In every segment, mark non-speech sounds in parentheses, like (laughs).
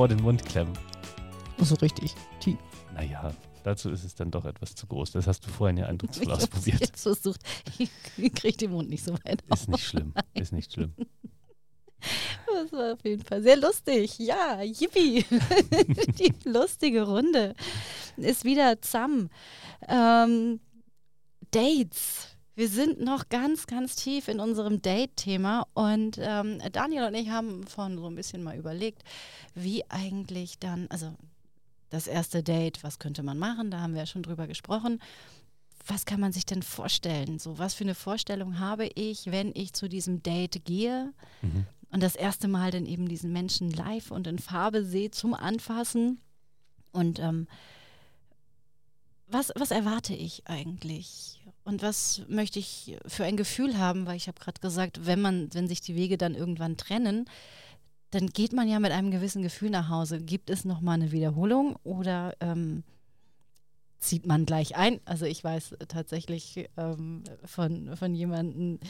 Vor den Mund klemmen. So richtig tief. Naja, dazu ist es dann doch etwas zu groß. Das hast du vorhin ja (laughs) eindrucksvoll ausprobiert. Jetzt versucht, ich kriege den Mund nicht so weit auf. Ist nicht schlimm. Ist nicht schlimm. Das war auf jeden Fall sehr lustig. Ja, yippie. (laughs) Die lustige Runde ist wieder zusammen. Ähm, Dates. Wir sind noch ganz, ganz tief in unserem Date-Thema und ähm, Daniel und ich haben vorhin so ein bisschen mal überlegt, wie eigentlich dann, also das erste Date, was könnte man machen? Da haben wir ja schon drüber gesprochen. Was kann man sich denn vorstellen? So, was für eine Vorstellung habe ich, wenn ich zu diesem Date gehe? Mhm. und das erste Mal dann eben diesen Menschen live und in Farbe sehe zum Anfassen. Und ähm, was, was erwarte ich eigentlich? Und was möchte ich für ein Gefühl haben? Weil ich habe gerade gesagt, wenn man, wenn sich die Wege dann irgendwann trennen, dann geht man ja mit einem gewissen Gefühl nach Hause. Gibt es nochmal eine Wiederholung oder ähm, zieht man gleich ein? Also ich weiß tatsächlich ähm, von, von jemandem,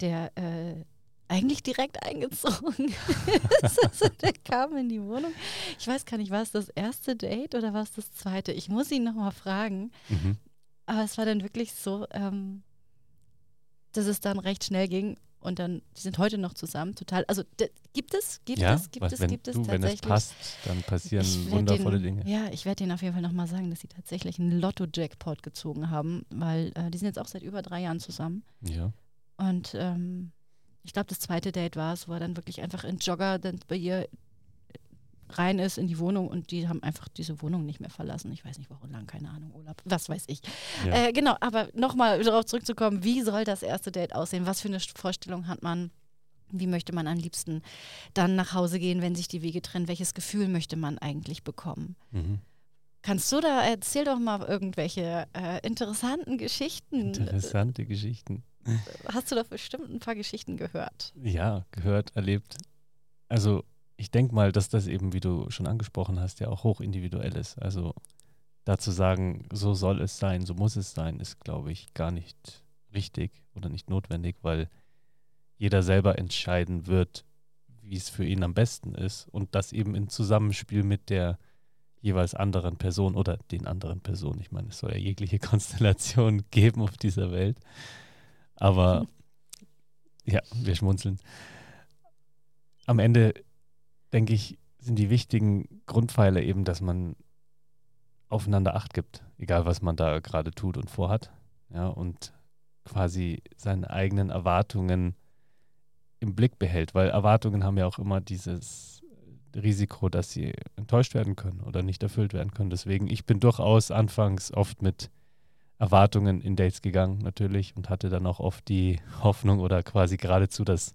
der äh, eigentlich direkt eingezogen (laughs) ist. also der kam in die Wohnung. Ich weiß gar nicht, war es das erste Date oder war es das zweite? Ich muss ihn nochmal fragen. Mhm. Aber es war dann wirklich so, ähm, dass es dann recht schnell ging und dann, die sind heute noch zusammen, total. Also gibt es, gibt ja, es, gibt was, es, gibt es du, wenn es tatsächlich. passt, dann passieren wundervolle den, Dinge. Ja, ich werde denen auf jeden Fall nochmal sagen, dass sie tatsächlich einen Lotto-Jackpot gezogen haben, weil äh, die sind jetzt auch seit über drei Jahren zusammen. Ja. Und ähm, ich glaube, das zweite Date war es, wo er dann wirklich einfach in Jogger dann bei ihr rein ist in die Wohnung und die haben einfach diese Wohnung nicht mehr verlassen. Ich weiß nicht, warum lang, keine Ahnung, Urlaub, was weiß ich. Ja. Äh, genau, aber nochmal darauf zurückzukommen, wie soll das erste Date aussehen? Was für eine Vorstellung hat man? Wie möchte man am liebsten dann nach Hause gehen, wenn sich die Wege trennen? Welches Gefühl möchte man eigentlich bekommen? Mhm. Kannst du da, erzähl doch mal irgendwelche äh, interessanten Geschichten. Interessante Geschichten. Hast du doch bestimmt ein paar Geschichten gehört? Ja, gehört, erlebt. Also ich denke mal, dass das eben, wie du schon angesprochen hast, ja auch hochindividuell ist. Also dazu sagen, so soll es sein, so muss es sein, ist, glaube ich, gar nicht richtig oder nicht notwendig, weil jeder selber entscheiden wird, wie es für ihn am besten ist und das eben in Zusammenspiel mit der jeweils anderen Person oder den anderen Personen. Ich meine, es soll ja jegliche (laughs) Konstellation geben auf dieser Welt. Aber (laughs) ja, wir schmunzeln. Am Ende, denke ich, sind die wichtigen Grundpfeiler eben, dass man aufeinander Acht gibt, egal was man da gerade tut und vorhat. Ja, und quasi seine eigenen Erwartungen im Blick behält, weil Erwartungen haben ja auch immer dieses Risiko, dass sie enttäuscht werden können oder nicht erfüllt werden können. Deswegen, ich bin durchaus anfangs oft mit Erwartungen in Dates gegangen, natürlich, und hatte dann auch oft die (laughs) Hoffnung oder quasi geradezu das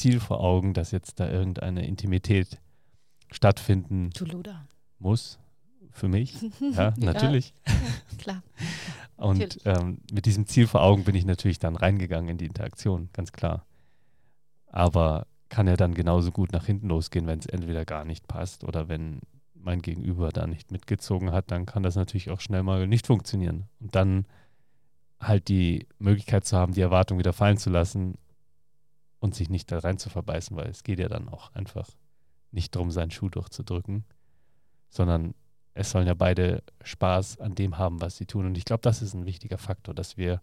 Ziel vor Augen, dass jetzt da irgendeine Intimität stattfinden Du Luder. muss. Für mich, (laughs) ja, natürlich. Ja, (laughs) klar. Und ähm, mit diesem Ziel vor Augen bin ich natürlich dann reingegangen in die Interaktion, ganz klar. Aber kann ja dann genauso gut nach hinten losgehen, wenn es entweder gar nicht passt oder wenn mein Gegenüber da nicht mitgezogen hat, dann kann das natürlich auch schnell mal nicht funktionieren. Und dann halt die Möglichkeit zu haben, die Erwartung wieder fallen zu lassen und sich nicht da rein zu verbeißen, weil es geht ja dann auch einfach nicht darum, seinen Schuh durchzudrücken, sondern es sollen ja beide Spaß an dem haben, was sie tun. Und ich glaube, das ist ein wichtiger Faktor, dass wir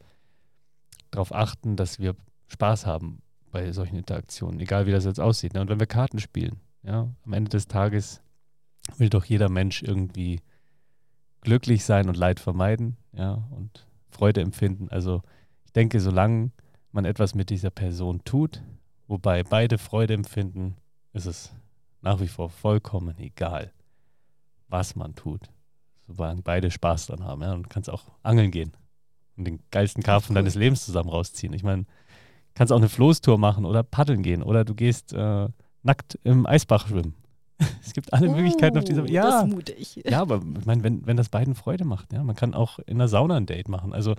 darauf achten, dass wir Spaß haben bei solchen Interaktionen, egal wie das jetzt aussieht. Ne? Und wenn wir Karten spielen, ja, am Ende des Tages will doch jeder Mensch irgendwie glücklich sein und Leid vermeiden, ja, und Freude empfinden. Also ich denke, solange man etwas mit dieser Person tut, wobei beide Freude empfinden, ist es nach wie vor vollkommen egal, was man tut. Solange beide Spaß dran haben, ja, und du kannst auch angeln gehen und den geilsten Karpfen cool. deines Lebens zusammen rausziehen. Ich meine, kannst auch eine Floßtour machen oder paddeln gehen oder du gehst äh, nackt im Eisbach schwimmen. (laughs) es gibt alle Möglichkeiten auf dieser Oh, Ja, Das ist mutig. ja, aber ich meine, wenn, wenn das beiden Freude macht, ja, man kann auch in der Sauna ein Date machen. Also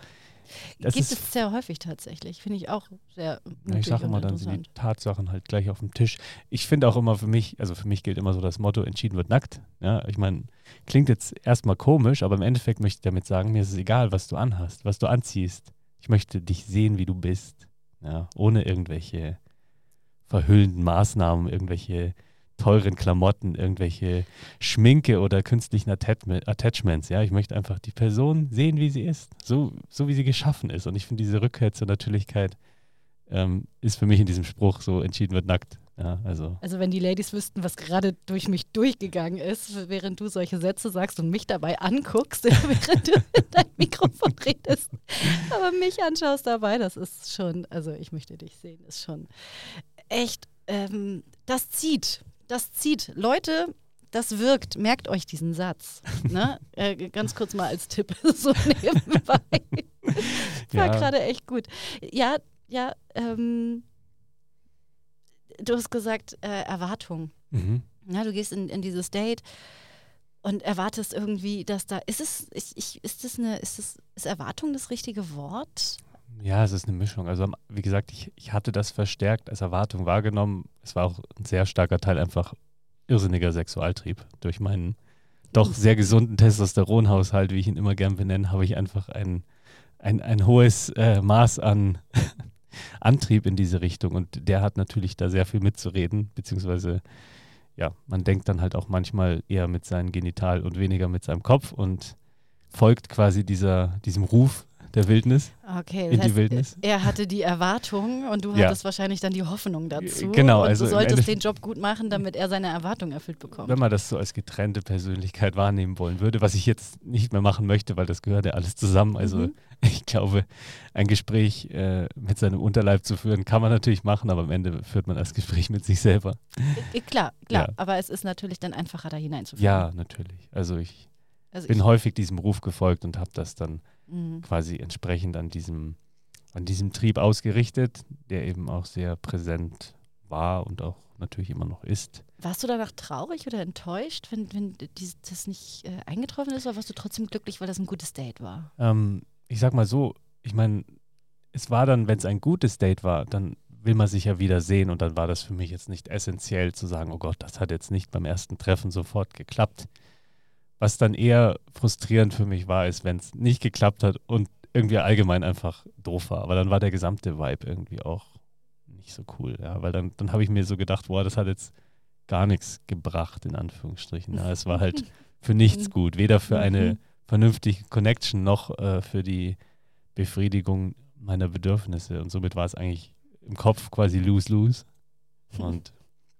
das Gibt es sehr häufig tatsächlich. Finde ich auch sehr ja, ich sage immer, dann sind die. Tatsachen halt gleich auf dem Tisch. Ich finde auch immer für mich, also für mich gilt immer so das Motto, entschieden wird nackt. Ja, ich meine, klingt jetzt erstmal komisch, aber im Endeffekt möchte ich damit sagen, mir ist es egal, was du anhast, was du anziehst. Ich möchte dich sehen, wie du bist. Ja, ohne irgendwelche verhüllenden Maßnahmen, irgendwelche teuren Klamotten, irgendwelche Schminke oder künstlichen Attachme- Attachments. Ja, ich möchte einfach die Person sehen, wie sie ist, so, so wie sie geschaffen ist. Und ich finde diese Rückkehr zur Natürlichkeit ähm, ist für mich in diesem Spruch so entschieden wird nackt. Ja, also Also wenn die Ladies wüssten, was gerade durch mich durchgegangen ist, während du solche Sätze sagst und mich dabei anguckst, (laughs) während du in dein Mikrofon redest, aber mich anschaust dabei, das ist schon, also ich möchte dich sehen, ist schon echt, ähm, das zieht, das zieht. Leute, das wirkt, merkt euch diesen Satz. Ne? (laughs) äh, ganz kurz mal als Tipp, (laughs) so nebenbei. War Ja. gerade echt gut. Ja, ja, ähm, du hast gesagt, äh, Erwartung. mhm. Ja, du gehst in, in dieses Date und erwartest irgendwie, dass da. Ist es, ich, ich, ist das eine, ist das, ist Erwartung das richtige Wort? Ja, es ist eine Mischung. Also wie gesagt, ich, ich hatte das verstärkt als Erwartung wahrgenommen. Es war auch ein sehr starker Teil einfach irrsinniger Sexualtrieb. Durch meinen doch sehr gesunden Testosteronhaushalt, wie ich ihn immer gern benenne, habe ich einfach ein, ein, ein hohes äh, Maß an (laughs) Antrieb in diese Richtung. Und der hat natürlich da sehr viel mitzureden, beziehungsweise ja, man denkt dann halt auch manchmal eher mit seinem Genital und weniger mit seinem Kopf und folgt quasi dieser, diesem Ruf der Wildnis. Okay, In die Wildnis? Er hatte die Erwartung und du Ja. hattest wahrscheinlich dann die Hoffnung dazu. Genau, und also du solltest den Job gut machen, damit er seine Erwartung erfüllt bekommt. Wenn man das so als getrennte Persönlichkeit wahrnehmen wollen würde, was ich jetzt nicht mehr machen möchte, weil das gehört ja alles zusammen. Also Mhm. (laughs) ich glaube, ein Gespräch äh, mit seinem Unterleib zu führen, kann man natürlich machen, aber am Ende führt man das Gespräch mit sich selber. Äh, Klar, klar. Ja. Aber es ist natürlich dann einfacher, da hineinzuführen. Ja, natürlich. Also ich also bin häufig diesem Ruf gefolgt und habe das dann Mhm. quasi entsprechend an diesem, an diesem Trieb ausgerichtet, der eben auch sehr präsent war und auch natürlich immer noch ist. Warst du danach traurig oder enttäuscht, wenn, wenn dies, das nicht äh, eingetroffen ist, oder warst du trotzdem glücklich, weil das ein gutes Date war? Ähm, ich sag mal so, ich meine, es war dann, wenn es ein gutes Date war, dann will man sich ja wieder sehen und dann war das für mich jetzt nicht essentiell zu sagen, oh Gott, das hat jetzt nicht beim ersten Treffen sofort geklappt. Was dann eher frustrierend für mich war, ist, wenn es nicht geklappt hat und irgendwie allgemein einfach doof war. Aber dann war der gesamte Vibe irgendwie auch nicht so cool, ja, weil dann, dann habe ich mir so gedacht, boah, das hat jetzt gar nichts gebracht, in Anführungsstrichen. Ja, es war halt (laughs) für nichts gut, weder für eine Mhm. vernünftige Connection noch äh, für die Befriedigung meiner Bedürfnisse. Und somit war es eigentlich im Kopf quasi lose-lose. Und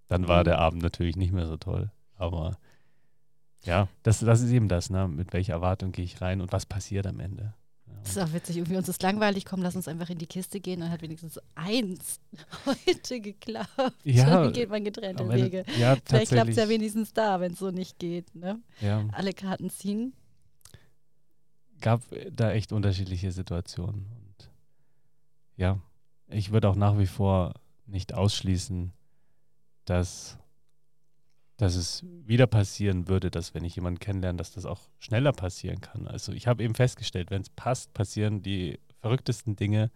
dann war der Abend natürlich nicht mehr so toll. Aber ja, das, das ist eben das, ne? mit welcher Erwartung gehe ich rein und was passiert am Ende. Ja, Das ist auch witzig. Irgendwie uns ist langweilig. Komm, lass uns einfach in die Kiste gehen. Dann hat wenigstens eins (laughs) heute geklappt. Ja, Dann geht man getrennte Ende- Wege. ja, Vielleicht klappt es ja wenigstens da, wenn es so nicht geht. Ne? ja, Alle Karten ziehen. gab da echt unterschiedliche Situationen. Und ja, ich würde auch nach wie vor nicht ausschließen, dass, dass es wieder passieren würde, dass wenn ich jemanden kennenlerne, dass das auch schneller passieren kann. Also ich habe eben festgestellt, wenn es passt, passieren die verrücktesten Dinge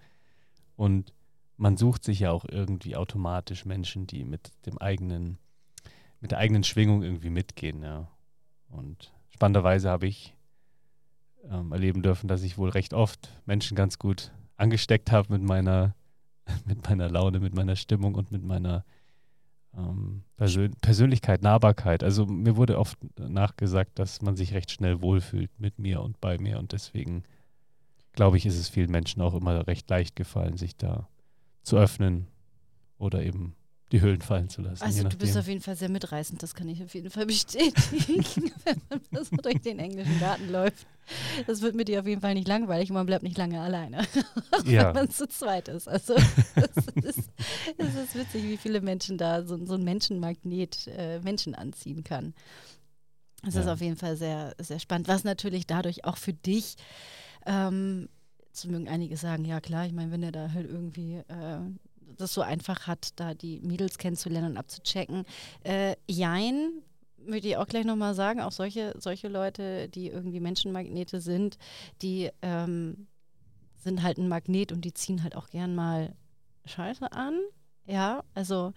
und man sucht sich ja auch irgendwie automatisch Menschen, die mit dem eigenen, mit der eigenen Schwingung irgendwie mitgehen, ja. Und spannenderweise habe ich ähm, erleben dürfen, dass ich wohl recht oft Menschen ganz gut angesteckt habe mit meiner, (laughs) mit meiner Laune, mit meiner Stimmung und mit meiner ähm, Persön Persönlichkeit, Nahbarkeit. Also mir wurde oft nachgesagt, dass man sich recht schnell wohlfühlt mit mir und bei mir und deswegen glaube ich, ist es vielen Menschen auch immer recht leicht gefallen, sich da zu öffnen oder eben die Hüllen fallen zu lassen. Also du bist auf jeden Fall sehr mitreißend, das kann ich auf jeden Fall bestätigen, (laughs) wenn man so durch den englischen Garten läuft. Das wird mit dir auf jeden Fall nicht langweilig und man bleibt nicht lange alleine, (laughs) auch Ja. wenn man zu zweit ist. Also es ist, es ist witzig, wie viele Menschen da so, so ein Menschenmagnet äh, Menschen anziehen kann. Es ist Ja. auf jeden Fall sehr, sehr spannend, was natürlich dadurch auch für dich ähm, Jetzt mögen einige sagen, ja klar, ich meine, wenn er da halt irgendwie äh, das so einfach hat, da die Mädels kennenzulernen und abzuchecken. Äh, jein, würde ich auch gleich nochmal sagen, auch solche, solche Leute, die irgendwie Menschenmagnete sind, die ähm, sind halt ein Magnet und die ziehen halt auch gern mal Scheiße an. Ja, also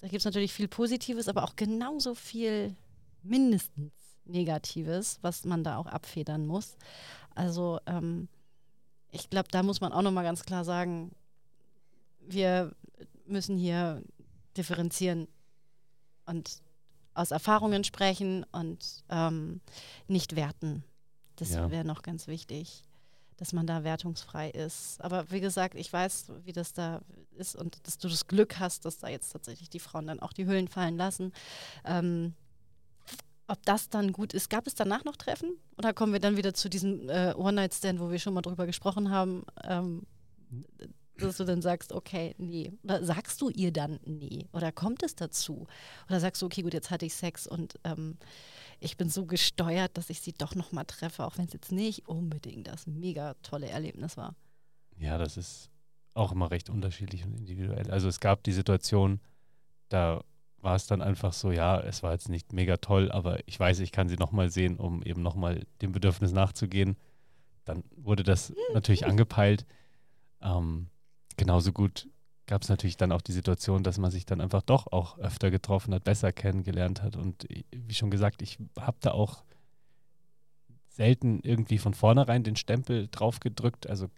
da gibt es natürlich viel Positives, aber auch genauso viel mindestens Negatives, was man da auch abfedern muss. Also ähm, ich glaube, da muss man auch nochmal ganz klar sagen, wir müssen hier differenzieren und aus Erfahrungen sprechen und ähm, nicht werten. Das ja. wäre noch ganz wichtig, dass man da wertungsfrei ist. Aber wie gesagt, ich weiß, wie das da ist und dass du das Glück hast, dass da jetzt tatsächlich die Frauen dann auch die Hüllen fallen lassen. Ähm, ob das dann gut ist. Gab es danach noch Treffen? Oder kommen wir dann wieder zu diesem äh, One-Night-Stand, wo wir schon mal drüber gesprochen haben? Ähm, dass du dann sagst, okay, nee. Oder sagst du ihr dann nee? Oder kommt es dazu? Oder sagst du, okay, gut, jetzt hatte ich Sex und ähm, ich bin so gesteuert, dass ich sie doch nochmal treffe, auch wenn es jetzt nicht unbedingt das mega tolle Erlebnis war. Ja, das ist auch immer recht unterschiedlich und individuell. Also es gab die Situation, da war es dann einfach so, ja, es war jetzt nicht mega toll, aber ich weiß, ich kann sie nochmal sehen, um eben nochmal dem Bedürfnis nachzugehen. Dann wurde das natürlich angepeilt. Ähm, genauso gut gab es natürlich dann auch die Situation, dass man sich dann einfach doch auch öfter getroffen hat, besser kennengelernt hat. Und wie schon gesagt, ich habe da auch selten irgendwie von vornherein den Stempel drauf gedrückt, also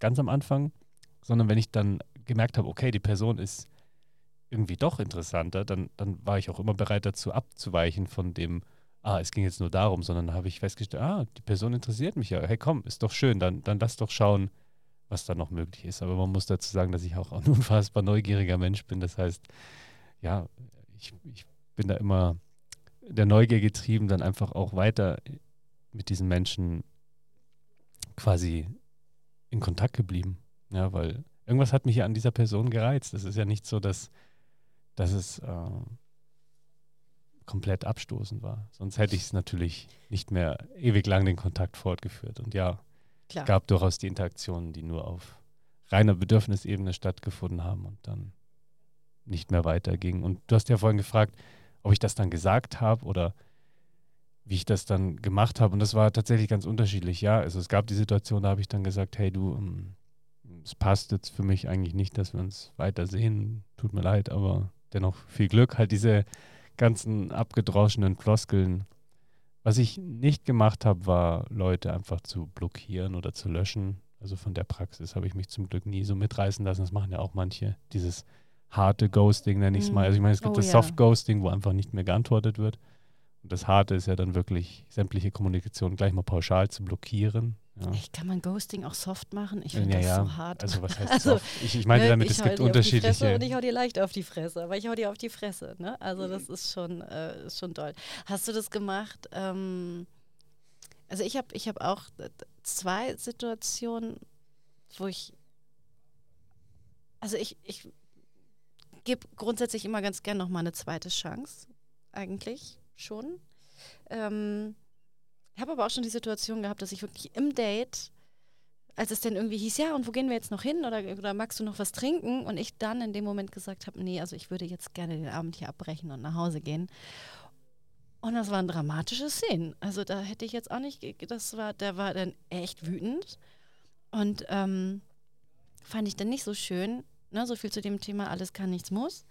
ganz am Anfang, sondern wenn ich dann gemerkt habe, okay, die Person ist irgendwie doch interessanter, dann, dann war ich auch immer bereit dazu abzuweichen von dem, ah, es ging jetzt nur darum, sondern habe ich festgestellt, ah, die Person interessiert mich ja. Hey, komm, ist doch schön, dann, dann lass doch schauen, was da noch möglich ist. Aber man muss dazu sagen, dass ich auch ein (laughs) unfassbar neugieriger Mensch bin. Das heißt, ja, ich, ich bin da immer der Neugier getrieben, dann einfach auch weiter mit diesen Menschen quasi in Kontakt geblieben. Ja, weil irgendwas hat mich ja an dieser Person gereizt. Es ist ja nicht so, dass, dass es äh, komplett abstoßend war. Sonst hätte ich es natürlich nicht mehr ewig lang den Kontakt fortgeführt. Und ja, Klar. gab durchaus die Interaktionen, die nur auf reiner Bedürfnisebene stattgefunden haben und dann nicht mehr weitergingen. Und du hast ja vorhin gefragt, ob ich das dann gesagt habe oder wie ich das dann gemacht habe. Und das war tatsächlich ganz unterschiedlich. Ja, also es gab die Situation, da habe ich dann gesagt, hey du, ähm, es passt jetzt für mich eigentlich nicht, dass wir uns weiter sehen. Tut mir leid, aber dennoch viel Glück. Halt diese ganzen abgedroschenen Floskeln was ich nicht gemacht habe, war Leute einfach zu blockieren oder zu löschen. Also von der Praxis habe ich mich zum Glück nie so mitreißen lassen. Das machen ja auch manche. Dieses harte Ghosting nenne ich es mal. Also ich meine, es gibt oh, das ja. Soft Ghosting, wo einfach nicht mehr geantwortet wird. Und das Harte ist ja dann wirklich, sämtliche Kommunikation gleich mal pauschal zu blockieren. Ja. Echt, kann man Ghosting auch soft machen? Ich finde ja, das ja. so hart. Also was heißt (laughs) also, soft? Ich, ich meine ne, damit, es gibt unterschiedliche. Und ich hau dir leicht auf die Fresse, aber ich hau dir auf die Fresse. Ne? Also das ist schon, äh, ist schon toll. Hast du das gemacht? Ähm, also ich habe ich hab auch zwei Situationen, wo ich, also ich, ich gebe grundsätzlich immer ganz gern noch mal eine zweite Chance, eigentlich schon. Ähm, ich habe aber auch schon die Situation gehabt, dass ich wirklich im Date, als es dann irgendwie hieß, ja, und wo gehen wir jetzt noch hin oder, oder magst du noch was trinken? Und ich dann in dem Moment gesagt habe, nee, also ich würde jetzt gerne den Abend hier abbrechen und nach Hause gehen. Und das waren dramatische Szenen. Also da hätte ich jetzt auch nicht, das war, der war dann echt wütend. Und ähm, fand ich dann nicht so schön. Ne, so viel zu dem Thema, alles kann, nichts muss.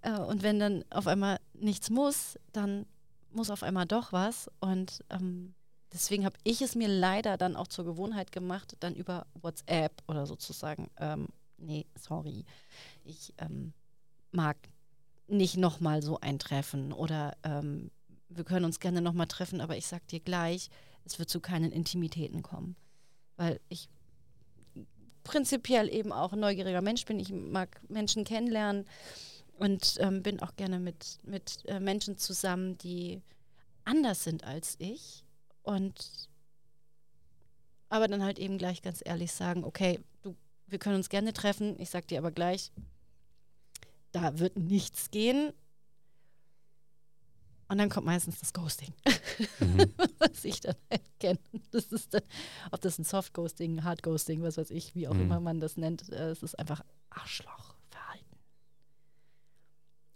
Äh, und wenn dann auf einmal nichts muss, dann muss auf einmal doch was. Und ähm, deswegen habe ich es mir leider dann auch zur Gewohnheit gemacht, dann über WhatsApp oder sozusagen, ähm, nee, sorry, ich ähm, mag nicht nochmal so ein Treffen oder ähm, wir können uns gerne nochmal treffen, aber ich sag dir gleich, es wird zu keinen Intimitäten kommen. Weil ich prinzipiell eben auch ein neugieriger Mensch bin. Ich mag Menschen kennenlernen und ähm, bin auch gerne mit, mit äh, Menschen zusammen, die anders sind als ich und aber dann halt eben gleich ganz ehrlich sagen, okay, du, wir können uns gerne treffen, ich sag dir aber gleich, da wird nichts gehen. Und dann kommt meistens das Ghosting, mhm. (laughs) was ich dann erkenne. Das ist dann, ob das ein Soft Ghosting, Hard Ghosting, was weiß ich, wie auch mhm. immer man das nennt, äh, es ist einfach Arschloch.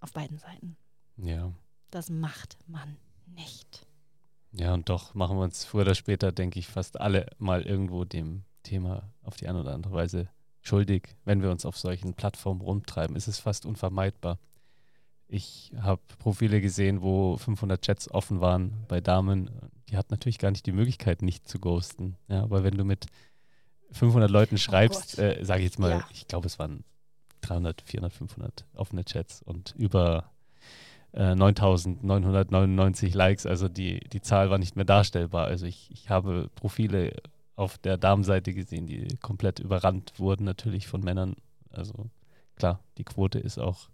Auf beiden Seiten. Ja. Das macht man nicht. Ja, und doch machen wir uns früher oder später, denke ich, fast alle mal irgendwo dem Thema auf die eine oder andere Weise schuldig. Wenn wir uns auf solchen Plattformen rumtreiben, ist es fast unvermeidbar. Ich habe Profile gesehen, wo 500 Chats offen waren bei Damen. Die hat natürlich gar nicht die Möglichkeit, nicht zu ghosten. Ja, aber wenn du mit 500 Leuten schreibst, Oh äh, sage ich jetzt mal, Ja. ich glaube, es waren 300, 400, 500 offene Chats und über äh, 9999 Likes. Also die, die Zahl war nicht mehr darstellbar. Also ich, ich habe Profile auf der Damenseite gesehen, die komplett überrannt wurden, natürlich von Männern. Also klar, die Quote ist auch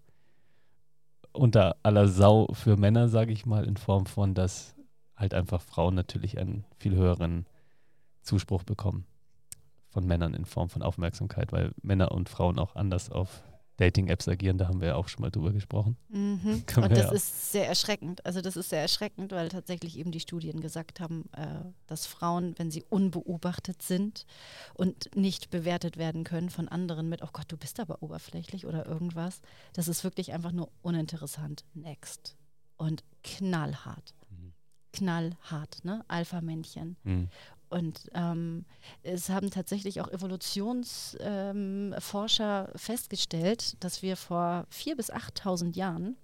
unter aller Sau für Männer, sage ich mal, in Form von, dass halt einfach Frauen natürlich einen viel höheren Zuspruch bekommen von Männern in Form von Aufmerksamkeit, weil Männer und Frauen auch anders auf Dating-Apps agieren, da haben wir ja auch schon mal drüber gesprochen. Mhm. (laughs) Und das ja- ist sehr erschreckend. Also das ist sehr erschreckend, weil tatsächlich eben die Studien gesagt haben, äh, dass Frauen, wenn sie unbeobachtet sind und nicht bewertet werden können von anderen mit, oh Gott, du bist aber oberflächlich oder irgendwas, das ist wirklich einfach nur uninteressant. Next. Und knallhart. Mhm. Knallhart, ne? Alpha-Männchen. Mhm. Und ähm, es haben tatsächlich auch Evolutionsforscher ähm, festgestellt, dass wir vor 4.000 bis 8.000 Jahren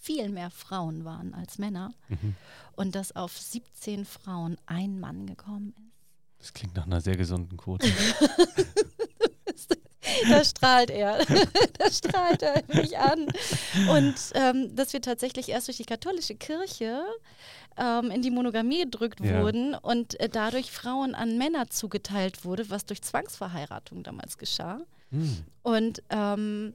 viel mehr Frauen waren als Männer Mhm. und dass auf 17 Frauen ein Mann gekommen Das klingt nach einer sehr gesunden Quote. ist. (laughs) da strahlt er. (laughs) da strahlt er mich an. Und ähm, dass wir tatsächlich erst durch die katholische Kirche ähm, in die Monogamie gedrückt Ja. wurden und äh, dadurch Frauen an Männer zugeteilt wurde, was durch Zwangsverheiratung damals geschah. Mhm. Und ähm,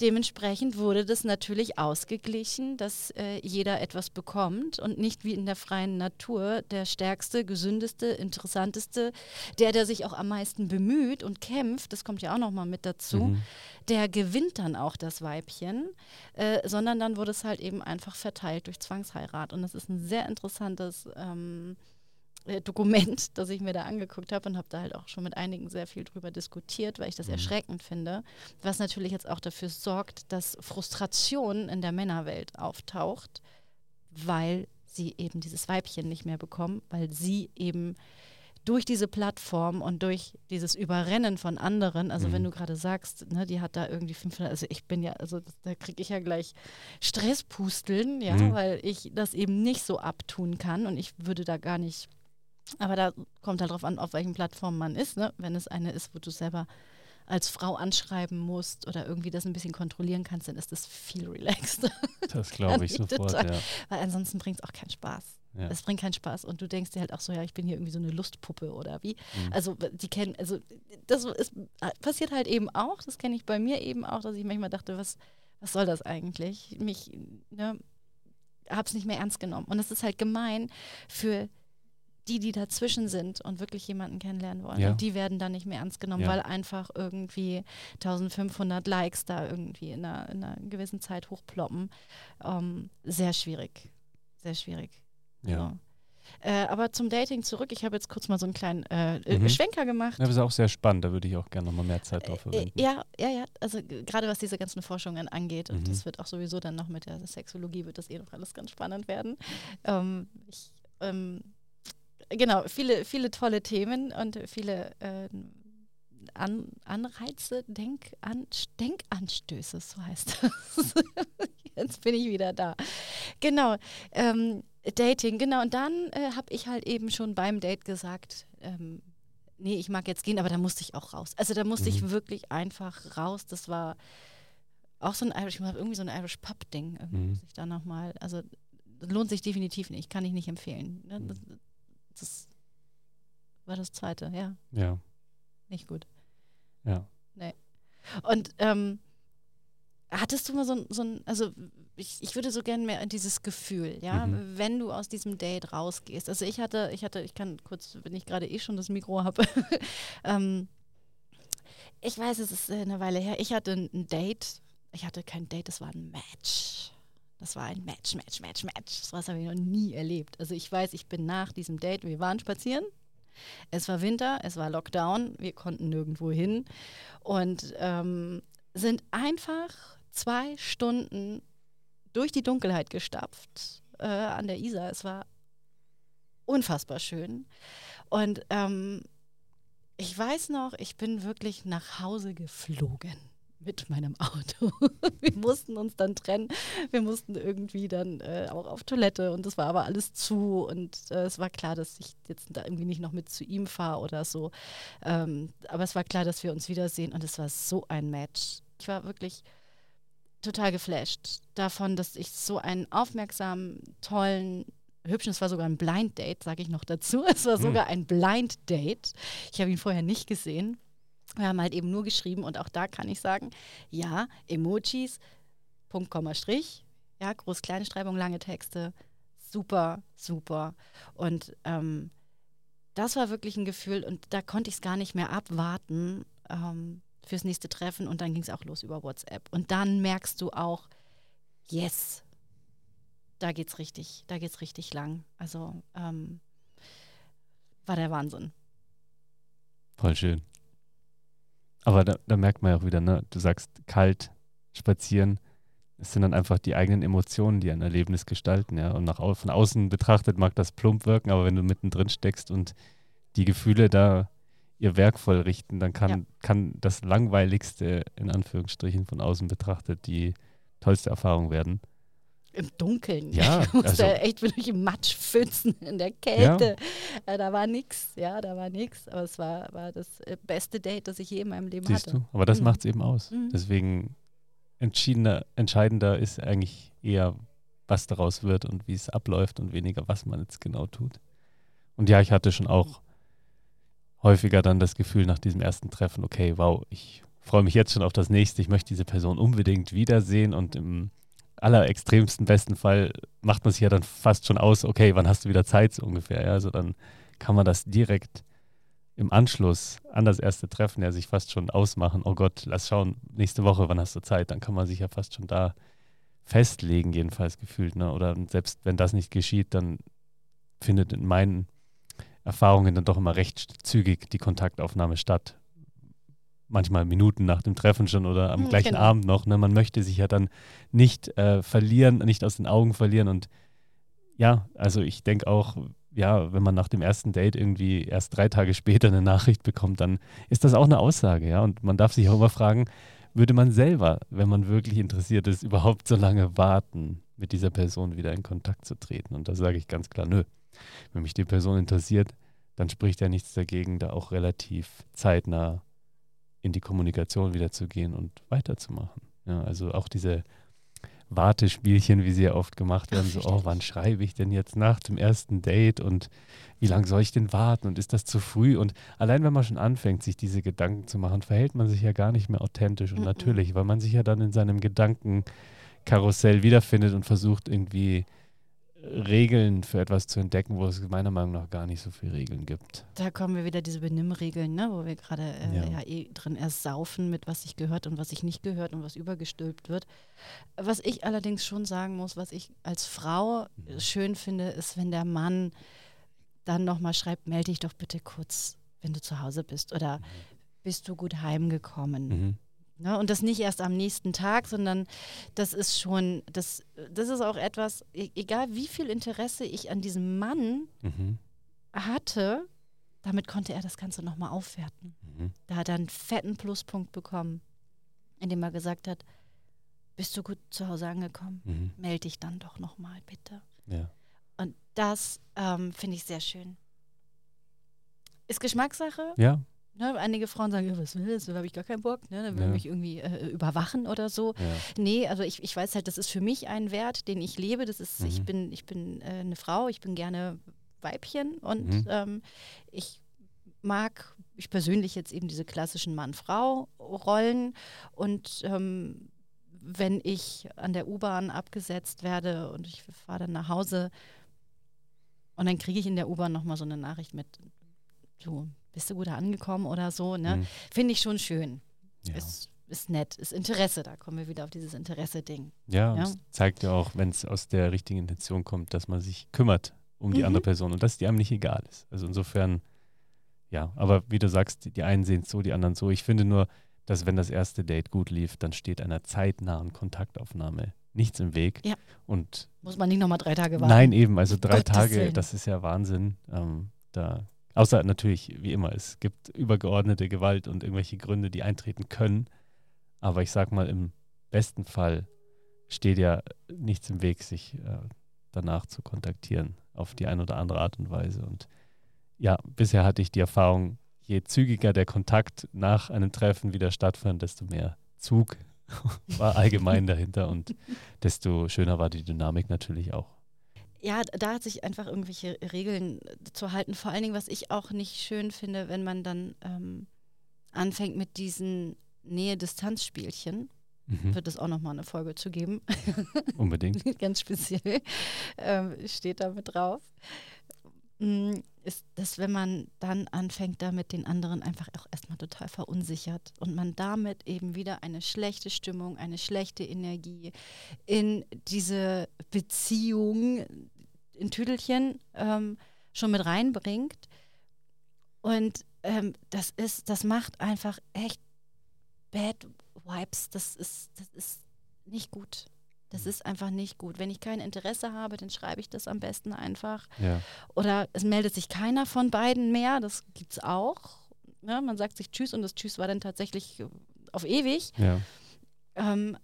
dementsprechend wurde das natürlich ausgeglichen, dass äh, jeder etwas bekommt und nicht wie in der freien Natur der stärkste, gesündeste, interessanteste, der, der sich auch am meisten bemüht und kämpft, das kommt ja auch nochmal mit dazu, Mhm. der gewinnt dann auch das Weibchen, äh, sondern dann wurde es halt eben einfach verteilt durch Zwangsheirat. Und das ist ein sehr interessantes ähm, äh, Dokument, (laughs) das ich mir da angeguckt habe und habe da halt auch schon mit einigen sehr viel drüber diskutiert, weil ich das Mhm. erschreckend finde, was natürlich jetzt auch dafür sorgt, dass Frustration in der Männerwelt auftaucht, weil sie eben dieses Weibchen nicht mehr bekommen, weil sie eben durch diese Plattform und durch dieses Überrennen von anderen, also Mhm. wenn du gerade sagst, ne, die hat da irgendwie 500, also ich bin ja, also das, da kriege ich ja gleich Stresspusteln, ja, Mhm. weil ich das eben nicht so abtun kann und ich würde da gar nicht, aber da kommt halt drauf an, auf welchen Plattformen man ist, ne, wenn es eine ist, wo du selber als Frau anschreiben musst oder irgendwie das ein bisschen kontrollieren kannst, dann ist das viel relaxter, (laughs) Das glaube ich sofort, ja. weil ansonsten bringt es auch keinen Spaß. ja. Es bringt keinen Spaß und du denkst dir halt auch so, ja, ich bin hier irgendwie so eine Lustpuppe oder wie. Mhm. Also die kennen, also das ist, passiert halt eben auch, das kenne ich bei mir eben auch, dass ich manchmal dachte, was, was soll das eigentlich? Mich, ne, hab's nicht mehr ernst genommen. Und es ist halt gemein für die, die dazwischen sind und wirklich jemanden kennenlernen wollen. Ja. Und die werden dann nicht mehr ernst genommen, Ja. weil einfach irgendwie 1500 Likes da irgendwie in einer, in einer gewissen Zeit hochploppen. Ähm, sehr schwierig. Sehr schwierig. ja. So. Äh, aber zum Dating zurück. Ich habe jetzt kurz mal so einen kleinen äh, äh, Mhm. Schwenker gemacht. Ja, Das ist auch sehr spannend, da würde ich auch gerne nochmal mehr Zeit drauf Äh, verwenden. ja, ja, ja. Also gerade was diese ganzen Forschungen angeht. Und Mhm. das wird auch sowieso dann noch mit der Sexologie, wird das eh noch alles ganz spannend werden. Ähm, ich, ähm, genau, viele, viele tolle Themen und viele äh, An Anreize, Denkan Denkanstöße, so heißt das. (laughs) Jetzt bin ich wieder da. Genau. Ähm, Dating, genau. Und dann äh, habe ich halt eben schon beim Date gesagt, ähm, nee, ich mag jetzt gehen, aber da musste ich auch raus. Also da musste ich Mhm. wirklich einfach raus. Das war auch so ein Irish, irgendwie so ein Irish. Irgendwie Mhm. muss ich da nochmal, also lohnt sich definitiv nicht, kann ich nicht empfehlen. Ne? Mhm. Das, das war das zweite, ja, Ja, nicht gut. ja. Und ähm, hattest du mal so, ein- so ein, also ich, ich würde so gerne mehr dieses Gefühl, ja, Mhm. wenn du aus diesem Date rausgehst. Also ich hatte, ich hatte, ich kann kurz, wenn ich gerade eh schon das Mikro habe, (laughs) ähm, ich weiß, es ist äh, eine Weile her, ich hatte ein, Date, ich hatte kein Date, das war ein Match. Das war ein Match, Match, Match, Match. Das habe ich noch nie erlebt. Also ich weiß, ich bin nach diesem Date, wir waren spazieren. Es war Winter, es war Lockdown, wir konnten nirgendwo hin und ähm, sind einfach zwei Stunden durch die Dunkelheit gestapft äh, an der Isar. Es war unfassbar schön. Und ähm, ich weiß noch, ich bin wirklich nach Hause geflogen mit meinem Auto. (laughs) Wir mussten uns dann trennen. Wir mussten irgendwie dann äh, auch auf Toilette und das war aber alles zu und äh, es war klar, dass ich jetzt da irgendwie nicht noch mit zu ihm fahre oder so. Ähm, aber es war klar, dass wir uns wiedersehen und es war so ein Match. Ich war wirklich total geflasht davon, dass ich so einen aufmerksamen, tollen, hübschen, es war sogar ein Blind Date, sage ich noch dazu. (laughs) Es war sogar ein Blind Date. Ich habe ihn vorher nicht gesehen. Wir haben halt eben nur geschrieben und auch da kann ich sagen, ja, Emojis, Punkt, Komma, Strich, ja, groß, kleine Schreibung, lange Texte, super, super. Und ähm, das war wirklich ein Gefühl und da konnte ich es gar nicht mehr abwarten ähm, fürs nächste Treffen und dann ging es auch los über WhatsApp. Und dann merkst du auch, yes, da geht's richtig, da geht's richtig lang. Also ähm, war der Wahnsinn. Voll schön. Aber da, da, merkt man ja auch wieder, ne? Du sagst kalt, spazieren. Es sind dann einfach die eigenen Emotionen, die ein Erlebnis gestalten, ja. Und nach, von außen betrachtet mag das plump wirken, aber wenn du mittendrin steckst und die Gefühle da ihr Werk vollrichten, dann kann, ja. kann das langweiligste, in Anführungsstrichen, von außen betrachtet, die tollste Erfahrung werden im Dunkeln. Ja, (laughs) ich musste also, echt wirklich im Matsch pfützen, in der Kälte. Ja. Äh, da war nichts, ja, da war nichts. Aber es war, war das äh, beste Date, das ich je in meinem Leben Siehst hatte. Du? Aber das mhm. macht es eben aus. Mhm. Deswegen entschiedener, entscheidender ist eigentlich eher, was daraus wird und wie es abläuft und weniger, was man jetzt genau tut. Und ja, ich hatte schon auch häufiger dann das Gefühl nach diesem ersten Treffen, okay, wow, ich freue mich jetzt schon auf das nächste, ich möchte diese Person unbedingt wiedersehen und im allerextremsten besten Fall macht man sich ja dann fast schon aus, okay, wann hast du wieder Zeit so ungefähr. Ja? Also dann kann man das direkt im Anschluss an das erste Treffen ja sich fast schon ausmachen. Oh Gott, lass schauen, nächste Woche, wann hast du Zeit? Dann kann man sich ja fast schon da festlegen, jedenfalls gefühlt. Ne? Oder selbst wenn das nicht geschieht, dann findet in meinen Erfahrungen dann doch immer recht zügig die Kontaktaufnahme statt manchmal Minuten nach dem Treffen schon oder am hm, gleichen genau. Abend noch. Ne? Man möchte sich ja dann nicht äh, verlieren, nicht aus den Augen verlieren. Und ja, also ich denke auch, ja, wenn man nach dem ersten Date irgendwie erst drei Tage später eine Nachricht bekommt, dann ist das auch eine Aussage, ja. Und man darf sich auch immer fragen, würde man selber, wenn man wirklich interessiert ist, überhaupt so lange warten, mit dieser Person wieder in Kontakt zu treten? Und da sage ich ganz klar, nö. Wenn mich die Person interessiert, dann spricht ja nichts dagegen, da auch relativ zeitnah in die Kommunikation wieder zu gehen und weiterzumachen. Ja, also auch diese Wartespielchen, wie sie ja oft gemacht werden, so, oh, wann schreibe ich denn jetzt nach dem ersten Date und wie lange soll ich denn warten und ist das zu früh? Und allein wenn man schon anfängt, sich diese Gedanken zu machen, verhält man sich ja gar nicht mehr authentisch und mm -mm. natürlich, weil man sich ja dann in seinem Gedankenkarussell wiederfindet und versucht irgendwie Regeln für etwas zu entdecken, wo es meiner Meinung nach gar nicht so viele Regeln gibt. Da kommen wir wieder diese Benimmregeln, ne, wo wir gerade äh, ja. ja. eh drin ersaufen mit was sich gehört und was sich nicht gehört und was übergestülpt wird. Was ich allerdings schon sagen muss, was ich als Frau mhm. schön finde, ist, wenn der Mann dann nochmal schreibt, melde dich doch bitte kurz, wenn du zu Hause bist oder mhm. bist du gut heimgekommen. Mhm. Ne? Und das nicht erst am nächsten Tag, sondern das ist schon, das, das ist auch etwas, e, egal wie viel Interesse ich an diesem Mann mhm. hatte, damit konnte er das Ganze nochmal aufwerten. Mhm. Da hat er einen fetten Pluspunkt bekommen, indem er gesagt hat, bist du gut zu Hause angekommen? Mhm. Melde dich dann doch nochmal, bitte. Ja. Und das ähm, finde ich sehr schön. Ist Geschmackssache. Ja. Ne, einige Frauen sagen, ja, was will das, da habe ich gar keinen Bock, ne, dann will ja. mich irgendwie äh, überwachen oder so. Ja. Nee, also ich, ich weiß halt, das ist für mich ein Wert, den ich lebe. Das ist, mhm. ich bin, ich bin äh, eine Frau, ich bin gerne Weibchen und mhm. ähm, ich mag ich persönlich jetzt eben diese klassischen Mann-Frau-Rollen und ähm, wenn ich an der U-Bahn abgesetzt werde und ich fahre dann nach Hause und dann kriege ich in der U-Bahn nochmal so eine Nachricht mit, so, bist du gut angekommen oder so, ne? Mhm. Finde ich schon schön. Ja. Ist, ist nett, ist Interesse, da kommen wir wieder auf dieses Interesse-Ding. Ja, ja? zeigt ja auch, wenn es aus der richtigen Intention kommt, dass man sich kümmert um die mhm. andere Person und dass die einem nicht egal ist. Also insofern, ja, aber wie du sagst, die einen sehen es so, die anderen so. Ich finde nur, dass wenn das erste Date gut lief, dann steht einer zeitnahen Kontaktaufnahme nichts im Weg. Ja. Und Muss man nicht nochmal drei Tage warten. nein, eben, also drei Gottes Tage, Willen. das ist ja Wahnsinn. Ähm, da, außer natürlich, wie immer, es gibt übergeordnete Gewalt und irgendwelche Gründe, die eintreten können. Aber ich sag mal, im besten Fall steht ja nichts im Weg, sich äh, danach zu kontaktieren auf die eine oder andere Art und Weise. Und ja, bisher hatte ich die Erfahrung, je zügiger der Kontakt nach einem Treffen wieder stattfand, desto mehr Zug (laughs) war allgemein dahinter und desto schöner war die Dynamik natürlich auch. Ja, da hat sich einfach irgendwelche Regeln zu halten. Vor allen Dingen, was ich auch nicht schön finde, wenn man dann ähm, anfängt mit diesen Nähe-Distanz-Spielchen. Mhm, Wird es auch nochmal eine Folge zu geben. unbedingt. (laughs) Ganz speziell ähm, steht da mit drauf. Mm, Ist, dass wenn man dann anfängt, damit den anderen einfach auch erstmal total verunsichert und man damit eben wieder eine schlechte Stimmung, eine schlechte Energie in diese Beziehung in Tüdelchen ähm, schon mit reinbringt. Und ähm, das ist, das macht einfach echt Bad Vibes. Das ist, das ist nicht gut. Das ist einfach nicht gut. Wenn ich kein Interesse habe, dann schreibe ich das am besten einfach. Ja. Oder es meldet sich keiner von beiden mehr. Das gibt es auch. Ne? Man sagt sich Tschüss und das Tschüss war dann tatsächlich auf ewig. Ja. Ähm,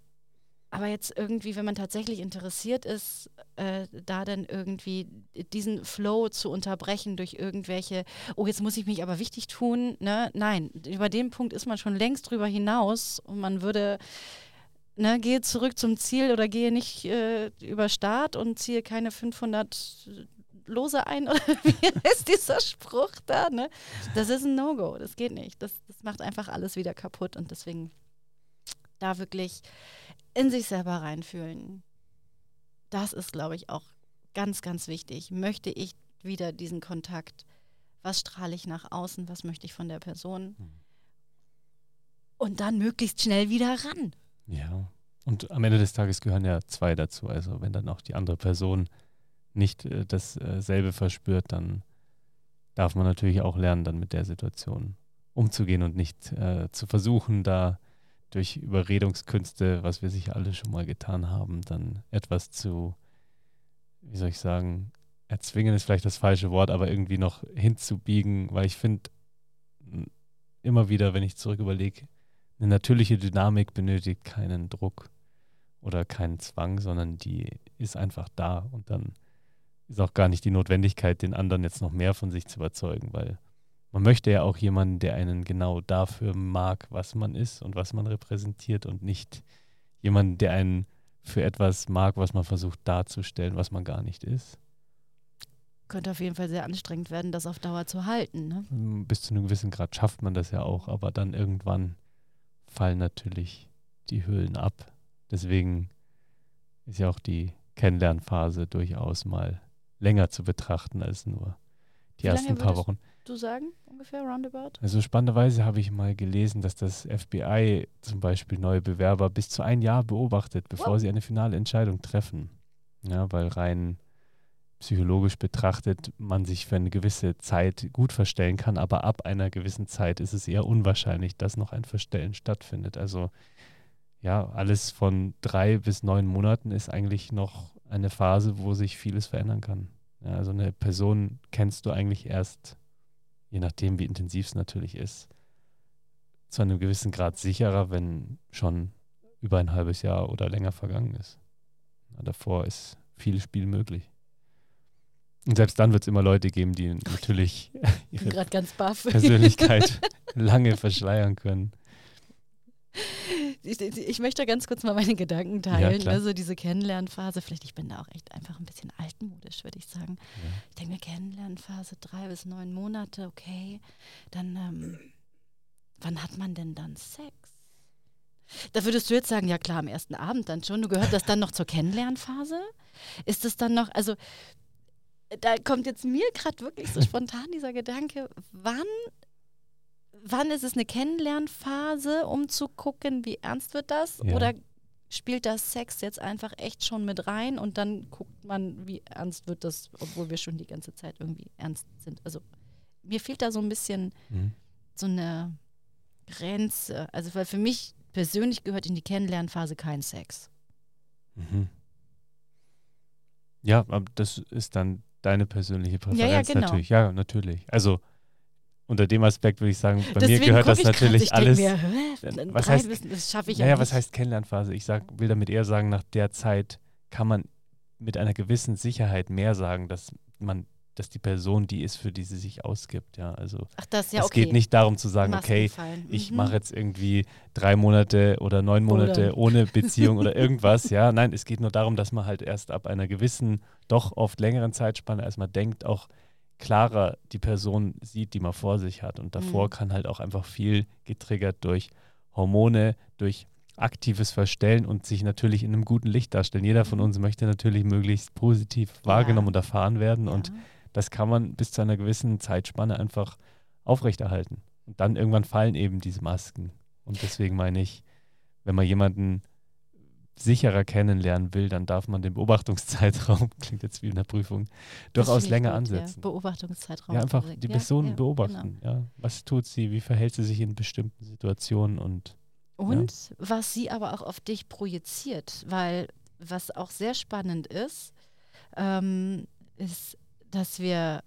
aber jetzt irgendwie, wenn man tatsächlich interessiert ist, äh, da dann irgendwie diesen Flow zu unterbrechen durch irgendwelche, oh, jetzt muss ich mich aber wichtig tun. Ne? Nein, über den Punkt ist man schon längst drüber hinaus und man würde, ne, gehe zurück zum Ziel oder gehe nicht äh, über Start und ziehe keine 500 Lose ein (laughs) oder wie ist dieser Spruch da? Ne? Das ist ein No-Go, das geht nicht. Das, das macht einfach alles wieder kaputt und deswegen da wirklich in sich selber reinfühlen. Das ist, glaube ich, auch ganz, ganz wichtig. Möchte ich wieder diesen Kontakt? Was strahle ich nach außen? Was möchte ich von der Person? Mhm. Und dann möglichst schnell wieder ran. Ja. Und am Ende des Tages gehören ja zwei dazu. Also wenn dann auch die andere Person nicht äh, dasselbe verspürt, dann darf man natürlich auch lernen, dann mit der Situation umzugehen und nicht äh, zu versuchen, da durch Überredungskünste, was wir sicher alle schon mal getan haben, dann etwas zu, wie soll ich sagen, erzwingen ist vielleicht das falsche Wort, aber irgendwie noch hinzubiegen, weil ich finde, immer wieder, wenn ich zurück überlege, eine natürliche Dynamik benötigt keinen Druck oder keinen Zwang, sondern die ist einfach da und dann ist auch gar nicht die Notwendigkeit, den anderen jetzt noch mehr von sich zu überzeugen, weil man möchte ja auch jemanden, der einen genau dafür mag, was man ist und was man repräsentiert und nicht jemanden, der einen für etwas mag, was man versucht darzustellen, was man gar nicht ist. Könnte auf jeden Fall sehr anstrengend werden, das auf Dauer zu halten. Ne? Mm, Bis zu einem gewissen Grad schafft man das ja auch, aber dann irgendwann fallen natürlich die Hüllen ab. Deswegen ist ja auch die Kennenlernphase durchaus mal länger zu betrachten als nur die Wie ersten paar Wochen. Du sagen, ungefähr roundabout? Also spannenderweise habe ich mal gelesen, dass das FBI zum Beispiel neue Bewerber bis zu ein Jahr beobachtet, bevor Wow. sie eine finale Entscheidung treffen. Ja, weil rein psychologisch betrachtet man sich für eine gewisse Zeit gut verstellen kann, aber ab einer gewissen Zeit ist es eher unwahrscheinlich, dass noch ein Verstellen stattfindet. Also ja, alles von drei bis neun Monaten ist eigentlich noch eine Phase, wo sich vieles verändern kann. Ja, also eine Person kennst du eigentlich erst, je nachdem wie intensiv es natürlich ist, zu einem gewissen Grad sicherer, wenn schon über ein halbes Jahr oder länger vergangen ist. Ja, davor ist viel Spiel möglich. Und selbst dann wird es immer Leute geben, die natürlich (laughs) ihre gerade ganz baff. Persönlichkeit (laughs) lange verschleiern können. Ich, ich möchte ganz kurz mal meine Gedanken Ja, teilen. klar. also diese Kennenlernphase, vielleicht ich bin da auch echt einfach ein bisschen altmodisch, würde ich sagen. Ja. Ich denke mir, Kennenlernphase drei bis neun Monate, okay. Dann, ähm, wann hat man denn dann Sex? Da würdest du jetzt sagen, ja klar, am ersten Abend dann schon. Du gehört das dann noch zur Kennenlernphase? Ist es dann noch, also da kommt jetzt mir gerade wirklich so spontan dieser Gedanke, wann, wann ist es eine Kennenlernphase, um zu gucken, wie ernst wird das? Ja. Oder spielt das Sex jetzt einfach echt schon mit rein und dann guckt man, wie ernst wird das, obwohl wir schon die ganze Zeit irgendwie ernst sind. Also mir fehlt da so ein bisschen Mhm. so eine Grenze. Also weil für mich persönlich gehört in die Kennenlernphase kein Sex. Mhm. Ja, aber das ist dann deine persönliche Präferenz Ja, ja, genau. natürlich. Ja, natürlich. Also unter dem Aspekt würde ich sagen, bei Deswegen mir gehört das natürlich alles. Mir, was heißt- Wissen, das schaffe ich ja Naja, was heißt Kennenlernphase? Ich sag, will damit eher sagen, nach der Zeit kann man mit einer gewissen Sicherheit mehr sagen, dass man, dass die Person die ist, für die sie sich ausgibt. Ja, also Ach, das ja es okay. geht nicht darum zu sagen, okay, fallen. ich Mhm. mache jetzt irgendwie drei Monate oder neun Monate Oder- ohne (laughs) Beziehung oder irgendwas. Ja, nein, es geht nur darum, dass man halt erst ab einer gewissen, doch oft längeren Zeitspanne, als man denkt, auch klarer die Person sieht, die man vor sich hat. Und davor Mhm. kann halt auch einfach viel getriggert durch Hormone, durch aktives Verstellen und sich natürlich in einem guten Licht darstellen. Jeder von Mhm. uns möchte natürlich möglichst positiv wahrgenommen Ja. und erfahren werden. Ja. Und das kann man bis zu einer gewissen Zeitspanne einfach aufrechterhalten. Und dann irgendwann fallen eben diese Masken. Und deswegen meine ich, wenn man jemanden sicherer kennenlernen will, dann darf man den Beobachtungszeitraum, (laughs) klingt jetzt wie in der Prüfung, durchaus länger gut, Ja. ansetzen. Beobachtungszeitraum. Ja, einfach die Ja, Person ja, genau. beobachten. Ja. Was tut sie? Wie verhält sie sich in bestimmten Situationen? Und Und was sie aber auch auf dich projiziert, weil was auch sehr spannend ist, ähm, ist, dass wir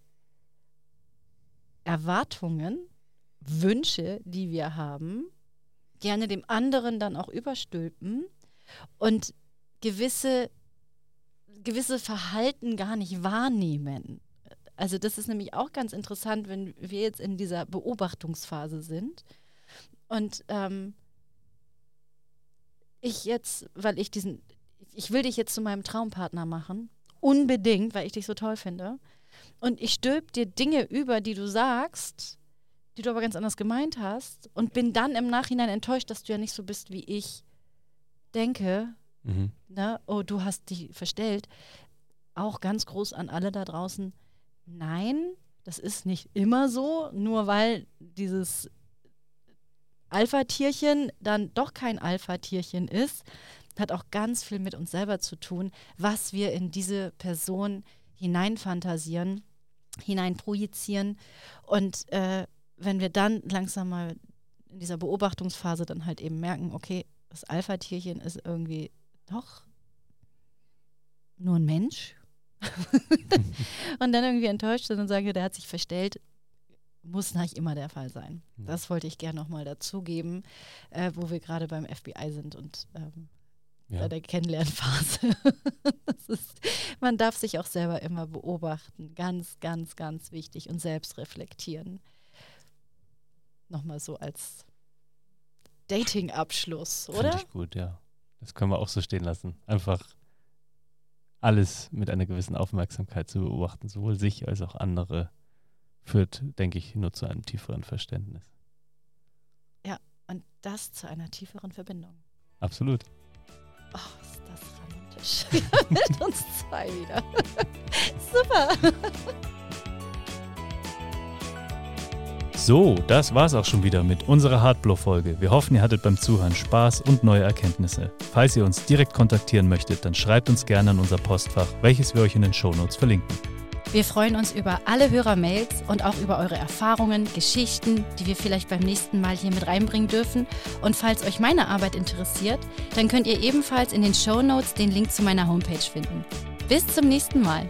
Erwartungen, Wünsche, die wir haben, gerne dem anderen dann auch überstülpen und gewisse, gewisse Verhalten gar nicht wahrnehmen. Also das ist nämlich auch ganz interessant, wenn wir jetzt in dieser Beobachtungsphase sind und ähm, ich jetzt, weil ich diesen, ich will dich jetzt zu meinem Traumpartner machen, unbedingt, weil ich dich so toll finde. Und ich stülp dir Dinge über, die du sagst, die du aber ganz anders gemeint hast und bin dann im Nachhinein enttäuscht, dass du ja nicht so bist, wie ich denke. mhm. Ne? Oh, du hast dich verstellt. Auch ganz groß an alle da draußen. Nein, das ist nicht immer so, nur weil dieses Alpha-Tierchen dann doch kein Alpha-Tierchen ist, hat auch ganz viel mit uns selber zu tun, was wir in diese Person hineinfantasieren, hineinprojizieren. Und äh, wenn wir dann langsam mal in dieser Beobachtungsphase dann halt eben merken, okay, das Alpha-Tierchen ist irgendwie doch nur ein Mensch. (laughs) und dann irgendwie enttäuscht sind und sagen, der hat sich verstellt, muss nicht immer der Fall sein. Das wollte ich gerne nochmal dazugeben, äh, wo wir gerade beim FBI sind und ähm, ja. bei der Kennenlernphase. (laughs) ist, man darf sich auch selber immer beobachten. Ganz, ganz, ganz wichtig und selbst reflektieren. Nochmal so als Dating-Abschluss, Finde oder? ich gut, ja. Das können wir auch so stehen lassen. Einfach alles mit einer gewissen Aufmerksamkeit zu beobachten, sowohl sich als auch andere, führt, denke ich, nur zu einem tieferen Verständnis. Und das zu einer tieferen Verbindung. Absolut. Oh, ist das romantisch. (laughs) Mit uns zwei wieder. (laughs) Super. So, das war's auch schon wieder mit unserer Hardblow-Folge. Wir hoffen, ihr hattet beim Zuhören Spaß und neue Erkenntnisse. Falls ihr uns direkt kontaktieren möchtet, dann schreibt uns gerne an unser Postfach, welches wir euch in den Shownotes verlinken. Wir freuen uns über alle Hörermails und auch über eure Erfahrungen, Geschichten, die wir vielleicht beim nächsten Mal hier mit reinbringen dürfen. Und falls euch meine Arbeit interessiert, dann könnt ihr ebenfalls in den Show Notes den Link zu meiner Homepage finden. Bis zum nächsten Mal.